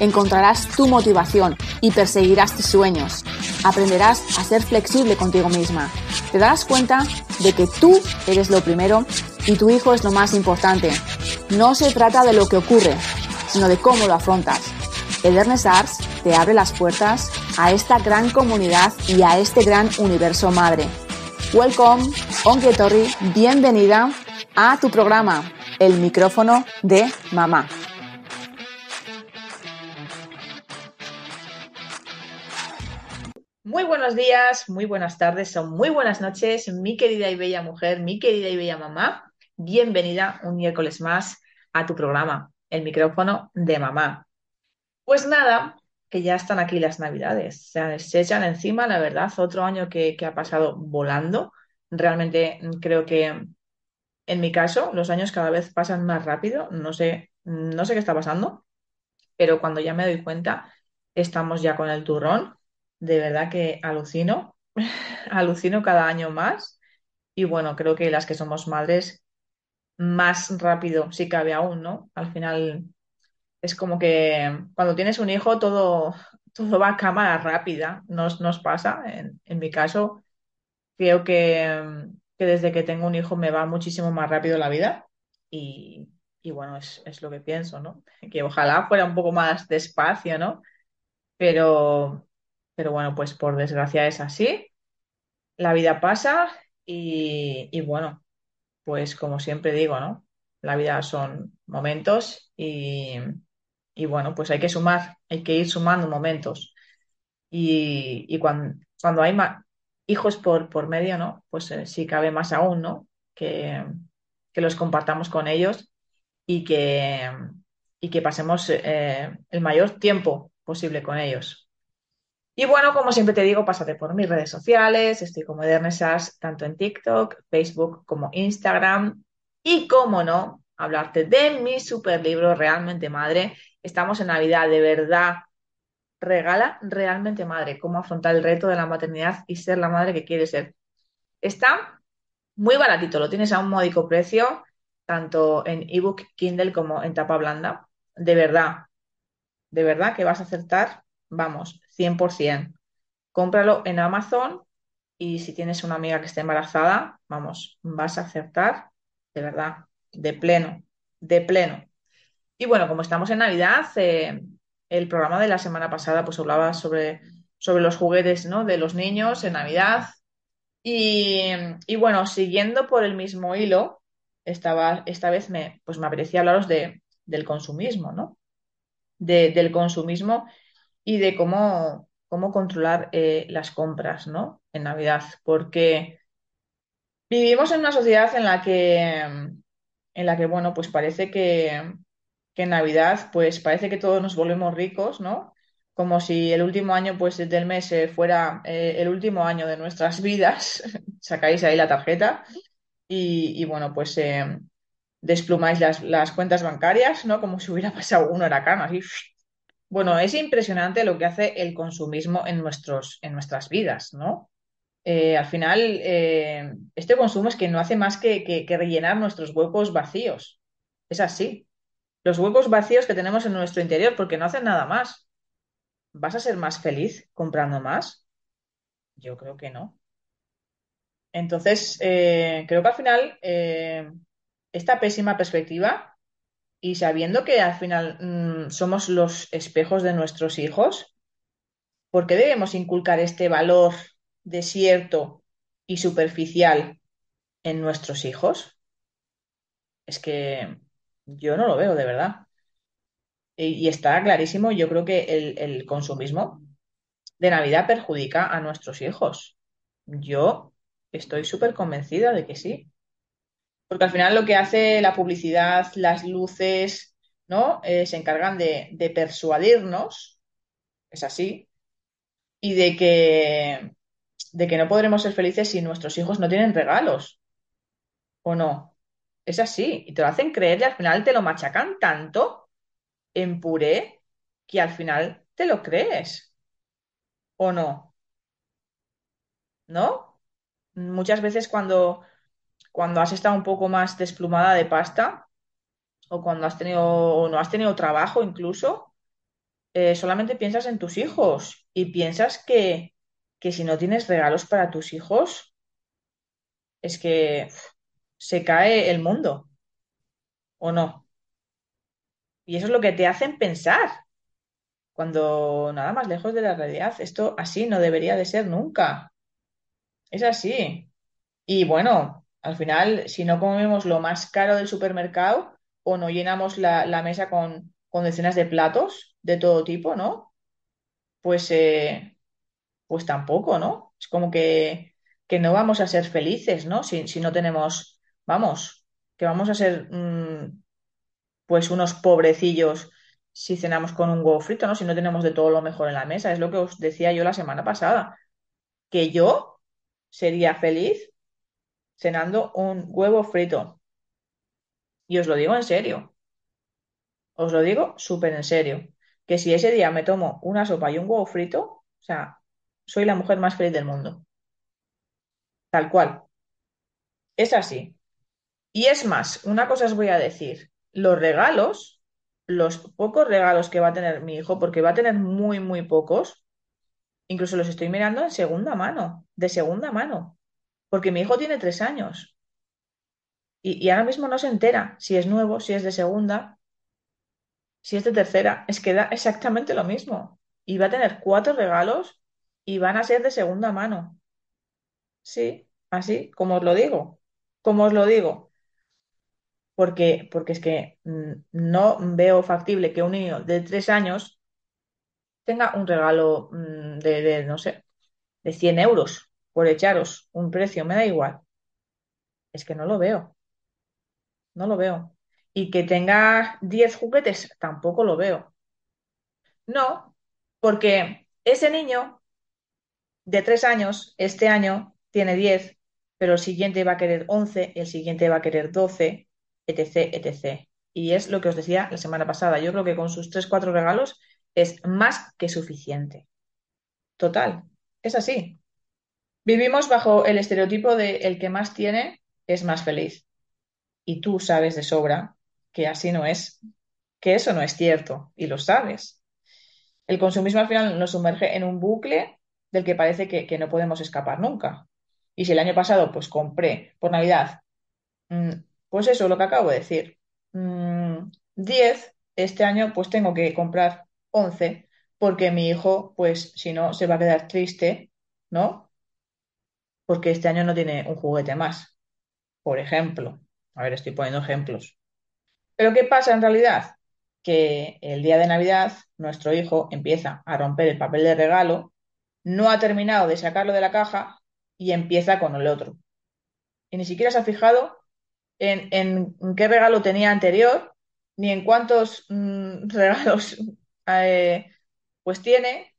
Encontrarás tu motivación y perseguirás tus sueños. Aprenderás a ser flexible contigo misma. Te darás cuenta de que tú eres lo primero y tu hijo es lo más importante. No se trata de lo que ocurre, sino de cómo lo afrontas. Edernes Arts te abre las puertas a esta gran comunidad y a este gran universo madre. Welcome, Onketorri, bienvenida a tu programa, El micrófono de mamá. Muy buenos días, muy buenas tardes o muy buenas noches, mi querida y bella mujer, mi querida y bella mamá. Bienvenida un miércoles más a tu programa, El micrófono de mamá. Pues nada, que ya están aquí las navidades, se, echan encima, la verdad, otro año que, que ha pasado volando. Realmente creo que en mi caso los años cada vez pasan más rápido, no sé, no sé qué está pasando, pero cuando ya me doy cuenta, estamos ya con el turrón de verdad que alucino, alucino cada año más. Y bueno, creo que las que somos madres, más rápido, si cabe aún, ¿no? Al final es como que cuando tienes un hijo todo, todo va a cámara rápida, nos, nos pasa. En, mi caso, creo que, que, desde que tengo un hijo me va muchísimo más rápido la vida. Y, y bueno, es, es lo que pienso, ¿no? Que ojalá fuera un poco más despacio, ¿no? Pero, pero bueno, pues por desgracia es así. La vida pasa y, bueno, pues como siempre digo, ¿no? La vida son momentos y, bueno, pues hay que sumar, hay que ir sumando momentos. Y, cuando, cuando, hay hijos por, por medio, ¿no? Pues eh, sí cabe más aún, ¿no? Que, que los compartamos con ellos y que, y que pasemos eh, el mayor tiempo posible con ellos. Y bueno, como siempre te digo, pásate por mis redes sociales, estoy como Edernesas tanto en TikTok, Facebook como Instagram. Y cómo no, hablarte de mi super libro Realmente Madre. Estamos en Navidad, de verdad. Regala Realmente Madre, cómo afrontar el reto de la maternidad y ser la madre que quieres ser. Está muy baratito, lo tienes a un módico precio, tanto en ebook, Kindle como en tapa blanda. De verdad, de verdad que vas a acertar, vamos, 100%. Cómpralo en Amazon y si tienes una amiga que esté embarazada, vamos, vas a acertar de verdad, de pleno, de pleno. Y bueno, como estamos en Navidad, eh, el programa de la semana pasada pues hablaba sobre, sobre los juguetes ¿no? de los niños en Navidad. Y, bueno, siguiendo por el mismo hilo, estaba, esta vez me, pues me apetecía hablaros de, del consumismo, ¿no? del consumismo y de cómo, cómo controlar eh, las compras, ¿no? En Navidad, porque vivimos en una sociedad en la que, en la que bueno, pues parece que, que en Navidad, pues parece que todos nos volvemos ricos, ¿no? Como si el último año, pues del mes eh, fuera eh, el último año de nuestras vidas. Sacáis ahí la tarjeta y, y bueno, pues desplumáis las, las, cuentas bancarias, ¿no? Como si hubiera pasado un huracán, así bueno, es impresionante lo que hace el consumismo en, nuestros, en nuestras vidas, ¿no? Eh, al final, eh, este consumo es que no hace más que, rellenar nuestros huecos vacíos. Es así. Los huecos vacíos que tenemos en nuestro interior, porque no hacen nada más. ¿Vas a ser más feliz comprando más? Yo creo que no. Entonces, eh, creo que al final, esta pésima perspectiva y sabiendo que al final mm, somos los espejos de nuestros hijos, ¿por qué debemos inculcar este valor desierto y superficial en nuestros hijos? Es que yo no lo veo de verdad. Y, está clarísimo, yo creo que el, el consumismo de Navidad perjudica a nuestros hijos. Yo estoy súper convencida de que sí. Porque al final lo que hace la publicidad, las luces, ¿no? Eh, se encargan de, persuadirnos, es así, y de que, de que no podremos ser felices si nuestros hijos no tienen regalos, ¿o no? Es así, y te lo hacen creer y al final te lo machacan tanto en puré que al final te lo crees, ¿o no? ¿No? Muchas veces cuando, cuando has estado un poco más desplumada de pasta o cuando has tenido o no has tenido trabajo incluso, eh, solamente piensas en tus hijos y piensas que, que si no tienes regalos para tus hijos, es que se cae el mundo, ¿o no? Y eso es lo que te hacen pensar, cuando nada más lejos de la realidad, esto así no debería de ser nunca. Es así. Y bueno, al final, si no comemos lo más caro del supermercado o no llenamos la, mesa con, decenas de platos de todo tipo, ¿no? Pues, eh, pues tampoco, ¿no? Es como que, que no vamos a ser felices, ¿no? Si, si no tenemos, vamos, que vamos a ser mm, pues unos pobrecillos si cenamos con un huevo frito, ¿no? Si no tenemos de todo lo mejor en la mesa. Es lo que os decía yo la semana pasada, que yo sería feliz cenando un huevo frito. Y os lo digo en serio, os lo digo súper en serio, que si ese día me tomo una sopa y un huevo frito, o sea, soy la mujer más feliz del mundo, tal cual. Es así. Y es más, una cosa os voy a decir, los regalos, los pocos regalos que va a tener mi hijo, porque va a tener muy, muy pocos, incluso los estoy mirando en segunda mano, de segunda mano, porque mi hijo tiene tres años y, ahora mismo no se entera si es nuevo, si es de segunda, si es de tercera, es que da exactamente lo mismo. Y va a tener cuatro regalos y van a ser de segunda mano. Sí, así como os lo digo, como os lo digo. porque, porque es que mm, no veo factible que un niño de tres años tenga un regalo mm, de, de, no sé, de 100 euros por echaros un precio, me da igual. Es que no lo veo, no lo veo. Y que tenga 10 juguetes, tampoco lo veo. No, porque ese niño de tres años, este año tiene 10, pero el siguiente va a querer 11, el siguiente va a querer 12, etc., etc. Y es lo que os decía la semana pasada. Yo creo que con sus tres, cuatro regalos es más que suficiente. Total, es así. Vivimos bajo el estereotipo de el que más tiene es más feliz. Y tú sabes de sobra que así no es, que eso no es cierto, y lo sabes. El consumismo al final nos sumerge en un bucle del que parece que, no podemos escapar nunca. Y si el año pasado pues compré por Navidad, mm, pues eso, lo que acabo de decir, mm, 10, este año pues tengo que comprar 11 porque mi hijo pues si no se va a quedar triste, ¿no? Porque este año no tiene un juguete más, por ejemplo. A ver, estoy poniendo ejemplos. Pero ¿qué pasa en realidad? Que el día de Navidad nuestro hijo empieza a romper el papel de regalo, no ha terminado de sacarlo de la caja y empieza con el otro. Y ni siquiera se ha fijado en, qué regalo tenía anterior, ni en cuántos mm, regalos eh, pues tiene,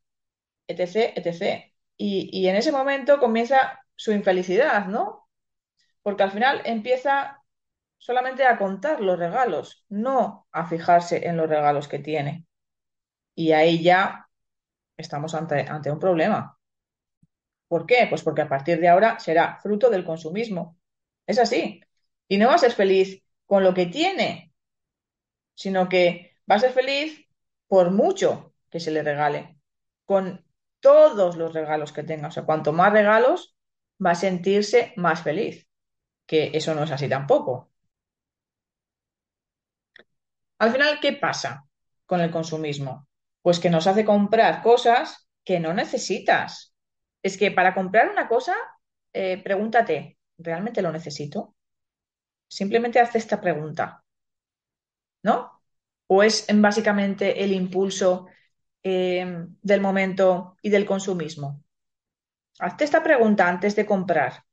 etc., etc. Y en ese momento comienza su infelicidad, ¿no? Porque al final empieza solamente a contar los regalos, no a fijarse en los regalos que tiene. Y ahí ya estamos ante, ante un problema. ¿Por qué? Pues porque a partir de ahora será fruto del consumismo. Es así. Y no va a ser feliz con lo que tiene, sino que va a ser feliz por mucho que se le regale, con todos los regalos que tenga. O sea, cuanto más regalos, va a sentirse más feliz, que eso no es así tampoco. Al final, ¿qué pasa con el consumismo? Pues que nos hace comprar cosas que no necesitas. Es que para comprar una cosa, eh, pregúntate, ¿realmente lo necesito? Simplemente haz esta pregunta, ¿no? ¿O es en básicamente el impulso eh, del momento y del consumismo? Hazte esta pregunta antes de comprar.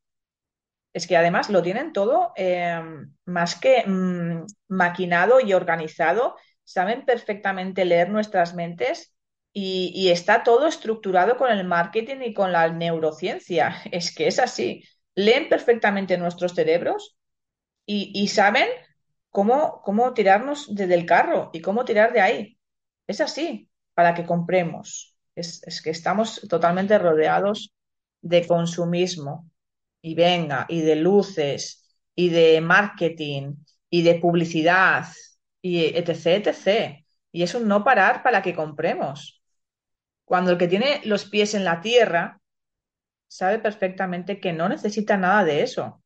Es que además lo tienen todo eh, más que mm, maquinado y organizado. Saben perfectamente leer nuestras mentes Y, está todo estructurado con el marketing y con la neurociencia. Es que es así. Leen perfectamente nuestros cerebros y, saben cómo, cómo tirarnos desde el carro y cómo tirar de ahí. Es así, para que compremos. Es que estamos totalmente rodeados de consumismo y venga, y de luces, y de marketing, y de publicidad, y etc, etc. Y es un no parar para que compremos. Cuando el que tiene los pies en la tierra sabe perfectamente que no necesita nada de eso.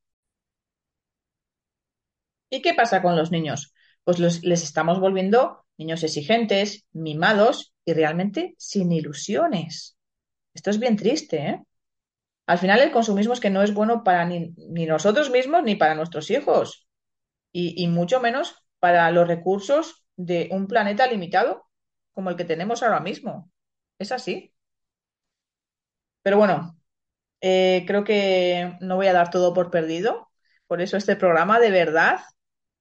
¿Y qué pasa con los niños? Pues les estamos volviendo niños exigentes, mimados y realmente sin ilusiones. Esto es bien triste, ¿eh? Al final el consumismo es que no es bueno para ni, nosotros mismos ni para nuestros hijos y, y mucho menos para los recursos de un planeta limitado como el que tenemos ahora mismo. Es así. Pero bueno, eh, creo que no voy a dar todo por perdido. Por eso este programa de verdad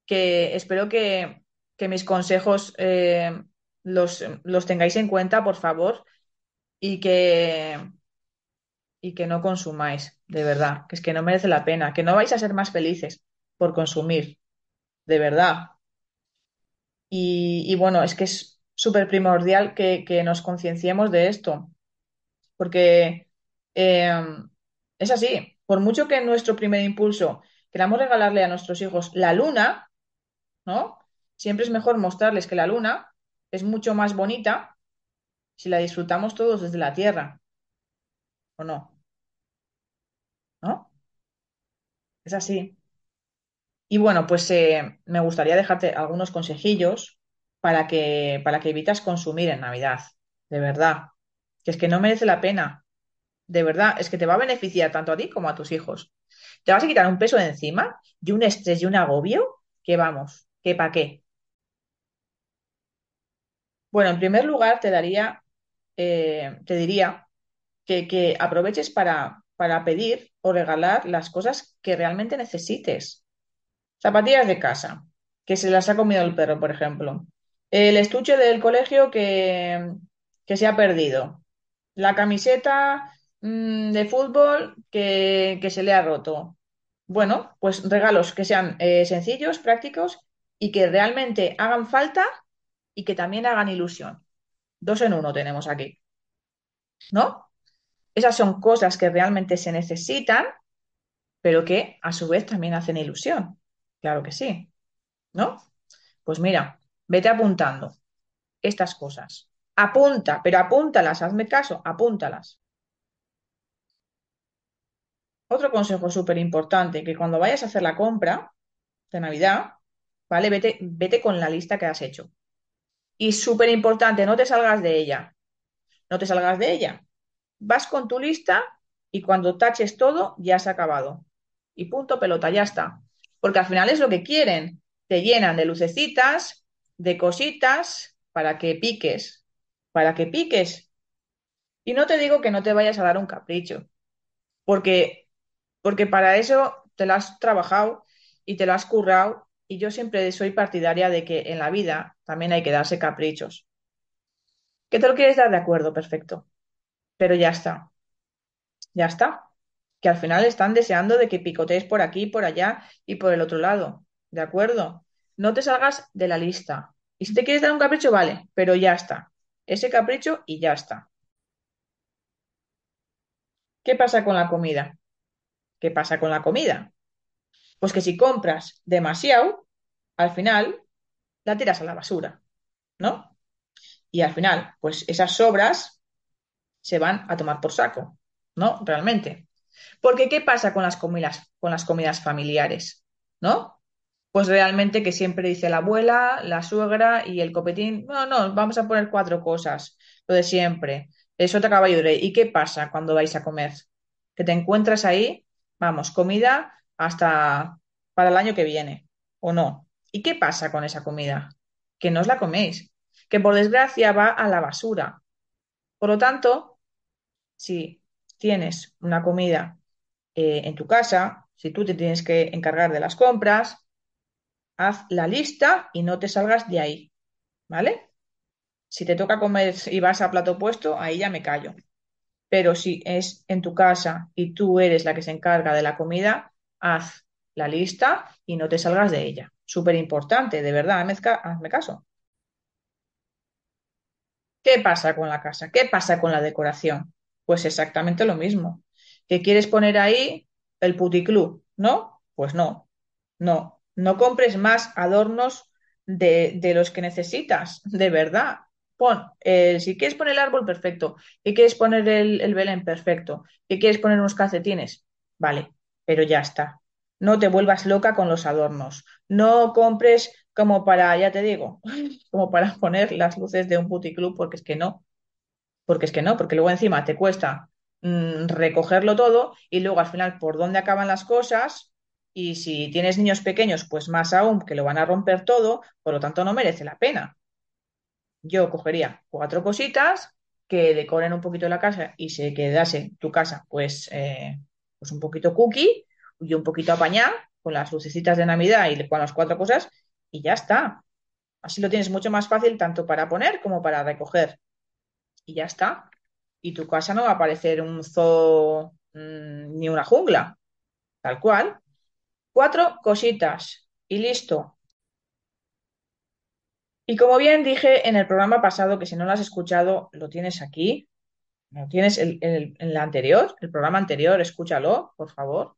que espero que, que mis consejos eh, los, los tengáis en cuenta, por favor, y que, y que no consumáis, de verdad, que es que no merece la pena, que no vais a ser más felices por consumir, de verdad. Y, bueno, es que es súper primordial que, nos concienciemos de esto, porque eh, es así, por mucho que en nuestro primer impulso queramos regalarle a nuestros hijos la luna, ¿no? Siempre es mejor mostrarles que la luna es mucho más bonita si la disfrutamos todos desde la Tierra, ¿o no? ¿No? Es así. Y bueno, pues eh, me gustaría dejarte algunos consejillos para que, para que evitas consumir en Navidad, de verdad. Que es que no merece la pena, de verdad. Es que te va a beneficiar tanto a ti como a tus hijos. Te vas a quitar un peso de encima y un estrés y un agobio que vamos, que para qué. Bueno, en primer lugar te daría, eh, te diría que, que aproveches para, para pedir o regalar las cosas que realmente necesites. Zapatillas de casa, que se las ha comido el perro, por ejemplo. El estuche del colegio que, que se ha perdido. La camiseta, mm, de fútbol que, que se le ha roto. Bueno, pues regalos que sean eh, sencillos, prácticos y que realmente hagan falta y que también hagan ilusión. Dos en uno tenemos aquí, ¿no? Esas son cosas que realmente se necesitan, pero que a su vez también hacen ilusión. Claro que sí, ¿no? Pues mira, vete apuntando estas cosas. Apunta, pero apúntalas, hazme caso, apúntalas. Otro consejo súper importante, que cuando vayas a hacer la compra de Navidad, ¿vale? Vete, vete con la lista que has hecho. Y súper importante, no te salgas de ella, no te salgas de ella. Vas con tu lista y cuando taches todo, ya se ha acabado. Y punto, pelota, ya está. Porque al final es lo que quieren. Te llenan de lucecitas, de cositas, para que piques, para que piques. Y no te digo que no te vayas a dar un capricho, porque, porque para eso te lo has trabajado y te lo has currado. Y yo siempre soy partidaria de que en la vida también hay que darse caprichos. ¿Que te lo quieres dar de acuerdo? Perfecto. Pero ya está. Ya está. Que al final están deseando de que picotees por aquí, por allá y por el otro lado. ¿De acuerdo? No te salgas de la lista. Y si te quieres dar un capricho, vale, pero ya está. Ese capricho y ya está. ¿Qué pasa con la comida? ¿Qué pasa con la comida? Pues que si compras demasiado, al final la tiras a la basura, ¿no? Y al final, pues esas sobras se van a tomar por saco, ¿no? Realmente. Porque ¿qué pasa con las comidas, con las comidas familiares? ¿No? Pues realmente que siempre dice la abuela, la suegra y el copetín, no, no, vamos a poner cuatro cosas, lo de siempre. Eso te acaba de ¿Y qué pasa cuando vais a comer? Que te encuentras ahí, vamos, comida hasta para el año que viene, ¿o no? ¿Y qué pasa con esa comida? Que no os la coméis, que por desgracia va a la basura. Por lo tanto, si tienes una comida eh, en tu casa, si tú te tienes que encargar de las compras, haz la lista y no te salgas de ahí, ¿vale? Si te toca comer y vas a plato puesto, ahí ya me callo. Pero si es en tu casa y tú eres la que se encarga de la comida, haz la lista y no te salgas de ella. Súper importante, de verdad, hazme, ca- hazme caso. ¿Qué pasa con la casa? ¿Qué pasa con la decoración? Pues exactamente lo mismo. ¿Qué quieres poner ahí? El puticlub, ¿no? Pues no, no. No compres más adornos de, de los que necesitas, de verdad. Pon, eh, si quieres poner el árbol, perfecto. ¿Qué quieres poner el, el Belén? Perfecto. ¿Qué quieres poner unos calcetines? Vale, pero ya está. No te vuelvas loca con los adornos. No compres como para, ya te digo, como para poner las luces de un puticlub, porque es que no, porque es que no, porque luego encima te cuesta mm, recogerlo todo y luego al final por dónde acaban las cosas y si tienes niños pequeños, pues más aún que lo van a romper todo, por lo tanto no merece la pena. Yo cogería cuatro cositas que decoren un poquito la casa y se quedase tu casa pues, eh, pues un poquito cookie y un poquito apañada con las lucecitas de Navidad y con las cuatro cosas y ya está. Así lo tienes mucho más fácil tanto para poner como para recoger. Y ya está. Y tu casa no va a parecer un zoo mm, ni una jungla. Tal cual. Cuatro cositas. Y listo. Y como bien dije en el programa pasado, que si no lo has escuchado, lo tienes aquí. Lo tienes en en la anterior, el programa anterior, escúchalo, por favor.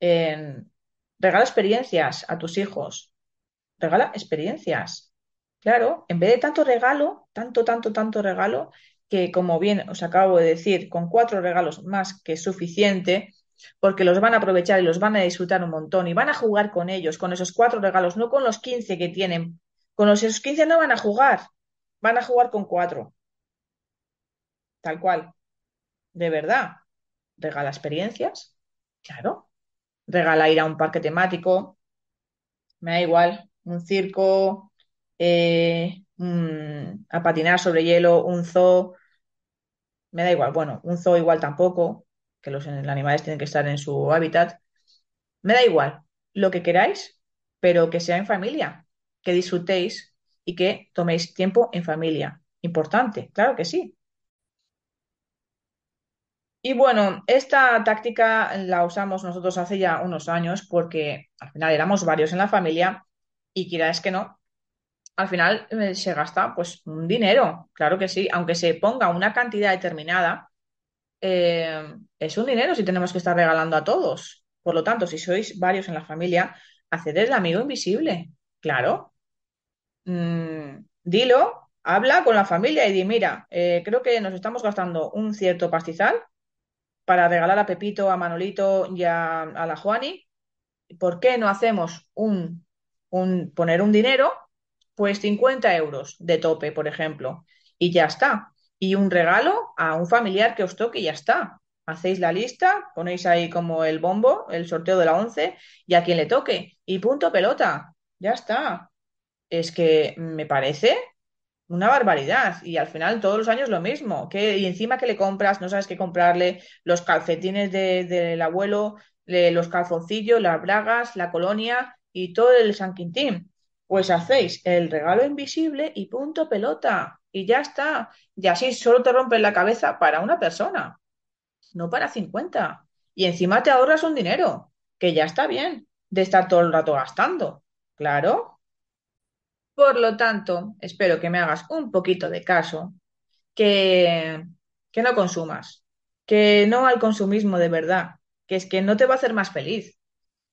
En- regala experiencias a tus hijos. Regala experiencias. Claro, en vez de tanto regalo, tanto, tanto, tanto regalo, que como bien os acabo de decir, con cuatro regalos más que suficiente, porque los van a aprovechar y los van a disfrutar un montón y van a jugar con ellos, con esos cuatro regalos, no con los 15 que tienen. Con los esos 15 no van a jugar, van a jugar con cuatro, tal cual. De verdad, regala experiencias, claro. Regala ir a un parque temático, me da igual, un circo, eh, a patinar sobre hielo, un zoo, me da igual. Bueno, un zoo igual tampoco, que los animales tienen que estar en su hábitat. Me da igual, lo que queráis, pero que sea en familia, que disfrutéis y que toméis tiempo en familia. Importante, claro que sí. Y bueno, esta táctica la usamos nosotros hace ya unos años porque al final éramos varios en la familia y quieras que no, al final eh, se gasta pues un dinero, claro que sí, aunque se ponga una cantidad determinada, eh, es un dinero si tenemos que estar regalando a todos. Por lo tanto, si sois varios en la familia, haced el amigo invisible, claro. Mm, dilo, habla con la familia y di, mira, eh, creo que nos estamos gastando un cierto pastizal para regalar a Pepito, a Manolito y a, la Juani. ¿Por qué no hacemos un, un, poner un dinero? Pues 50 euros de tope, por ejemplo, y ya está. Y un regalo a un familiar que os toque y ya está. Hacéis la lista, ponéis ahí como el bombo, el sorteo de la 11 y a quien le toque. Y punto pelota. Ya está. Es que me parece una barbaridad. Y al final todos los años lo mismo. ¿Qué- y encima que le compras, no sabes qué comprarle, los calcetines de- del abuelo, los calzoncillos, las bragas, la colonia y todo el San Quintín. Pues hacéis el regalo invisible y punto pelota. Y ya está. Y así solo te rompes la cabeza para una persona, no para 50. Y encima te ahorras un dinero, que ya está bien de estar todo el rato gastando. Claro. Por lo tanto, espero que me hagas un poquito de caso, que, que no consumas, que no al consumismo de verdad, que es que no te va a hacer más feliz,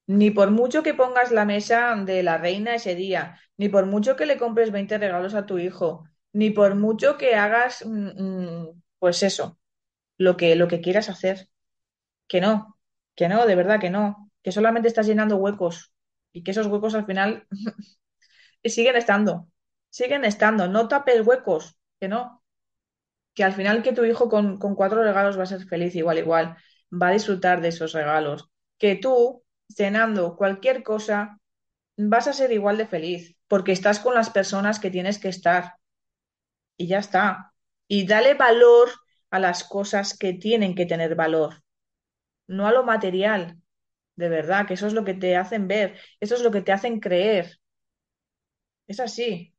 ni por mucho que pongas la mesa de la reina ese día, ni por mucho que le compres 20 regalos a tu hijo, ni por mucho que hagas, mm, mm, pues eso, lo que, lo que quieras hacer, que no, que no, de verdad que no, que solamente estás llenando huecos y que esos huecos al final siguen estando, siguen estando, no tapes huecos, que no, que al final que tu hijo con, con cuatro regalos va a ser feliz igual, igual, va a disfrutar de esos regalos, que tú cenando cualquier cosa vas a ser igual de feliz, porque estás con las personas que tienes que estar y ya está. Y dale valor a las cosas que tienen que tener valor, no a lo material, de verdad, que eso es lo que te hacen ver, eso es lo que te hacen creer, es así.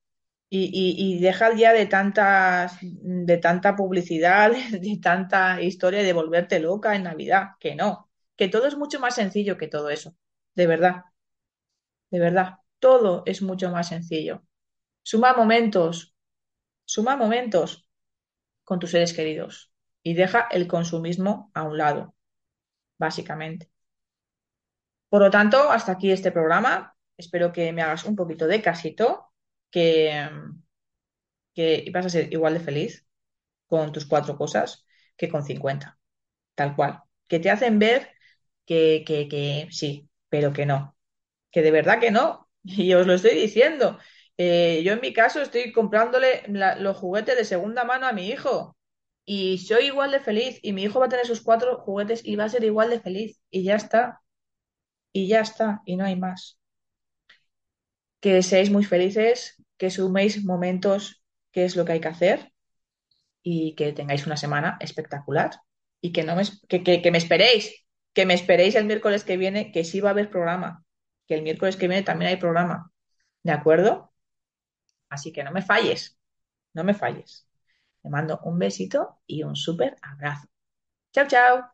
y, y, deja ya de tantas, de tanta publicidad, de tanta historia de volverte loca en Navidad, que no, que todo es mucho más sencillo que todo eso, de verdad, de verdad, todo es mucho más sencillo. Suma momentos, suma momentos con tus seres queridos y deja el consumismo a un lado, básicamente. Por lo tanto, hasta aquí este programa. Espero que me hagas un poquito de casito, que, que vas a ser igual de feliz con tus cuatro cosas que con 50, tal cual. Que te hacen ver que, que, que sí, pero que no. Que de verdad que no. Y os lo estoy diciendo. Eh, yo en mi caso estoy comprándole los juguetes de segunda mano a mi hijo. Y soy igual de feliz. Y mi hijo va a tener sus cuatro juguetes y va a ser igual de feliz. Y ya está. Y ya está. Y no hay más. Que seáis muy felices, que suméis momentos, que es lo que hay que hacer. Y que tengáis una semana espectacular. Y que no me, que, que, que me esperéis. Que me esperéis el miércoles que viene, que sí va a haber programa. Que el miércoles que viene también hay programa. ¿De acuerdo? Así que no me falles. No me falles. Te mando un besito y un súper abrazo. Chao, chao.